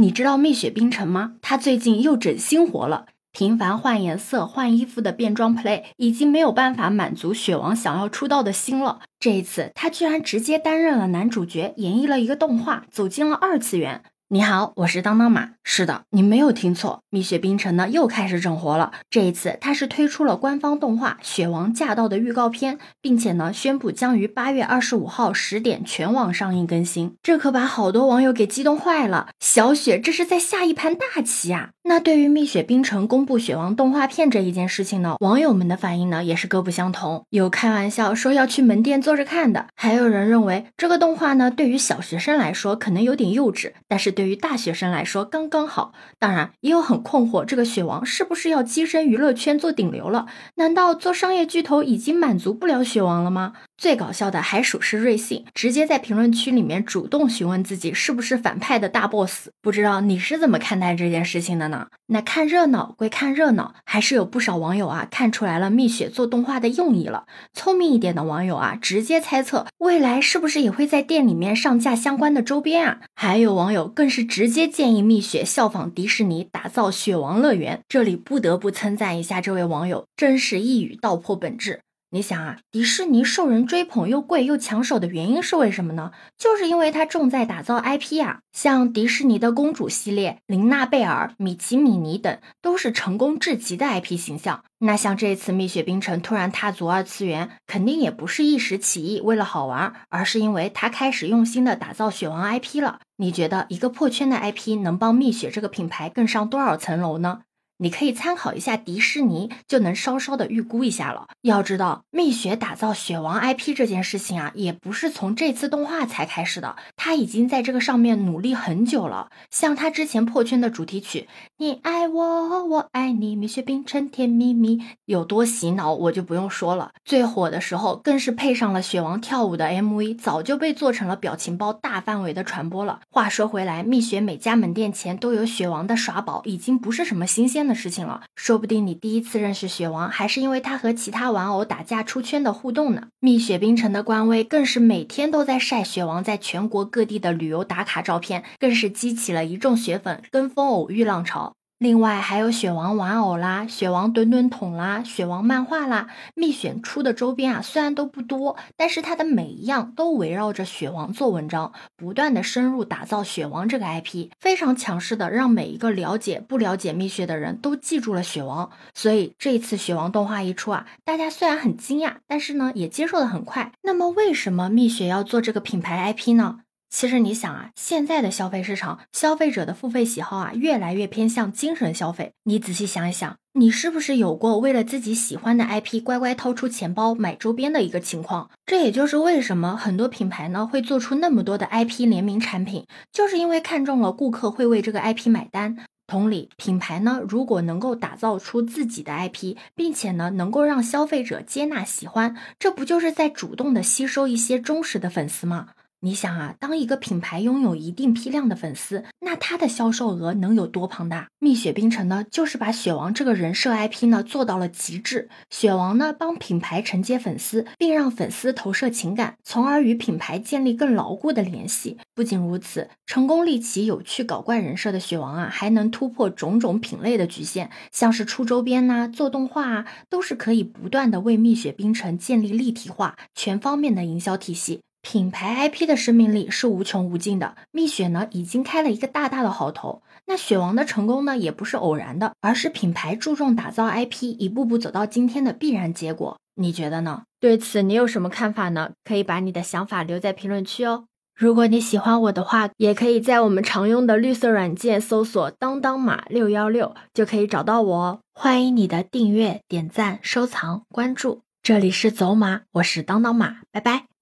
你知道蜜雪冰城吗？它最近又整新活了。频繁换颜色、换衣服的变装 play 已经没有办法满足雪王想要出道的心了。这一次，他居然直接担任了男主角，演绎了一个动画，走进了二次元。你好，我是当当马。是的，你没有听错，蜜雪冰城呢又开始整活了。这一次，它是推出了官方动画《雪王驾到》的预告片，并且呢宣布将于八月二十五号十点全网上映更新。这可把好多网友给激动坏了。小雪这是在下一盘大棋啊！那对于蜜雪冰城公布雪王动画片这一件事情呢，网友们的反应呢也是各不相同。有开玩笑说要去门店坐着看的，还有人认为这个动画呢对于小学生来说可能有点幼稚，但是。对于大学生来说刚刚好，当然也有很困惑，这个雪王是不是要跻身娱乐圈做顶流了？难道做商业巨头已经满足不了雪王了吗？最搞笑的还属是瑞幸，直接在评论区里面主动询问自己是不是反派的大 boss。不知道你是怎么看待这件事情的呢？那看热闹归看热闹，还是有不少网友啊看出来了蜜雪做动画的用意了。聪明一点的网友啊，直接猜测未来是不是也会在店里面上架相关的周边啊？还有网友更是直接建议蜜雪效仿迪士尼打造雪王乐园。这里不得不称赞一下这位网友，真是一语道破本质。你想啊，迪士尼受人追捧又贵又抢手的原因是为什么呢？就是因为它重在打造 IP 啊，像迪士尼的公主系列、琳娜贝尔、米奇米妮等，都是成功至极的 IP 形象。那像这次蜜雪冰城突然踏足二次元，肯定也不是一时起意为了好玩，而是因为他开始用心的打造雪王 IP 了。你觉得一个破圈的 IP 能帮蜜雪这个品牌更上多少层楼呢？你可以参考一下迪士尼，就能稍稍的预估一下了。要知道，蜜雪打造雪王 IP 这件事情啊，也不是从这次动画才开始的，他已经在这个上面努力很久了。像他之前破圈的主题曲《你爱我，我爱你》，蜜雪冰城甜蜜蜜，有多洗脑我就不用说了。最火的时候，更是配上了雪王跳舞的 MV，早就被做成了表情包，大范围的传播了。话说回来，蜜雪每家门店前都有雪王的耍宝，已经不是什么新鲜。的事情了，说不定你第一次认识雪王，还是因为他和其他玩偶打架出圈的互动呢。蜜雪冰城的官微更是每天都在晒雪王在全国各地的旅游打卡照片，更是激起了一众雪粉跟风偶遇浪潮。另外还有雪王玩偶啦、雪王墩墩桶啦、雪王漫画啦，蜜雪出的周边啊，虽然都不多，但是它的每一样都围绕着雪王做文章，不断的深入打造雪王这个 IP，非常强势的让每一个了解不了解蜜雪的人都记住了雪王。所以这次雪王动画一出啊，大家虽然很惊讶，但是呢也接受的很快。那么为什么蜜雪要做这个品牌 IP 呢？其实你想啊，现在的消费市场，消费者的付费喜好啊，越来越偏向精神消费。你仔细想一想，你是不是有过为了自己喜欢的 IP 乖乖掏出钱包买周边的一个情况？这也就是为什么很多品牌呢会做出那么多的 IP 联名产品，就是因为看中了顾客会为这个 IP 买单。同理，品牌呢如果能够打造出自己的 IP，并且呢能够让消费者接纳喜欢，这不就是在主动的吸收一些忠实的粉丝吗？你想啊，当一个品牌拥有一定批量的粉丝，那它的销售额能有多庞大？蜜雪冰城呢，就是把雪王这个人设 IP 呢做到了极致。雪王呢，帮品牌承接粉丝，并让粉丝投射情感，从而与品牌建立更牢固的联系。不仅如此，成功立起有趣搞怪人设的雪王啊，还能突破种种品类的局限，像是出周边呐、做动画啊，都是可以不断的为蜜雪冰城建立立体化、全方面的营销体系。品牌 IP 的生命力是无穷无尽的，蜜雪呢已经开了一个大大的好头。那雪王的成功呢，也不是偶然的，而是品牌注重打造 IP，一步步走到今天的必然结果。你觉得呢？对此你有什么看法呢？可以把你的想法留在评论区哦。如果你喜欢我的话，也可以在我们常用的绿色软件搜索“当当马六幺六”就可以找到我哦。欢迎你的订阅、点赞、收藏、关注。这里是走马，我是当当马，拜拜。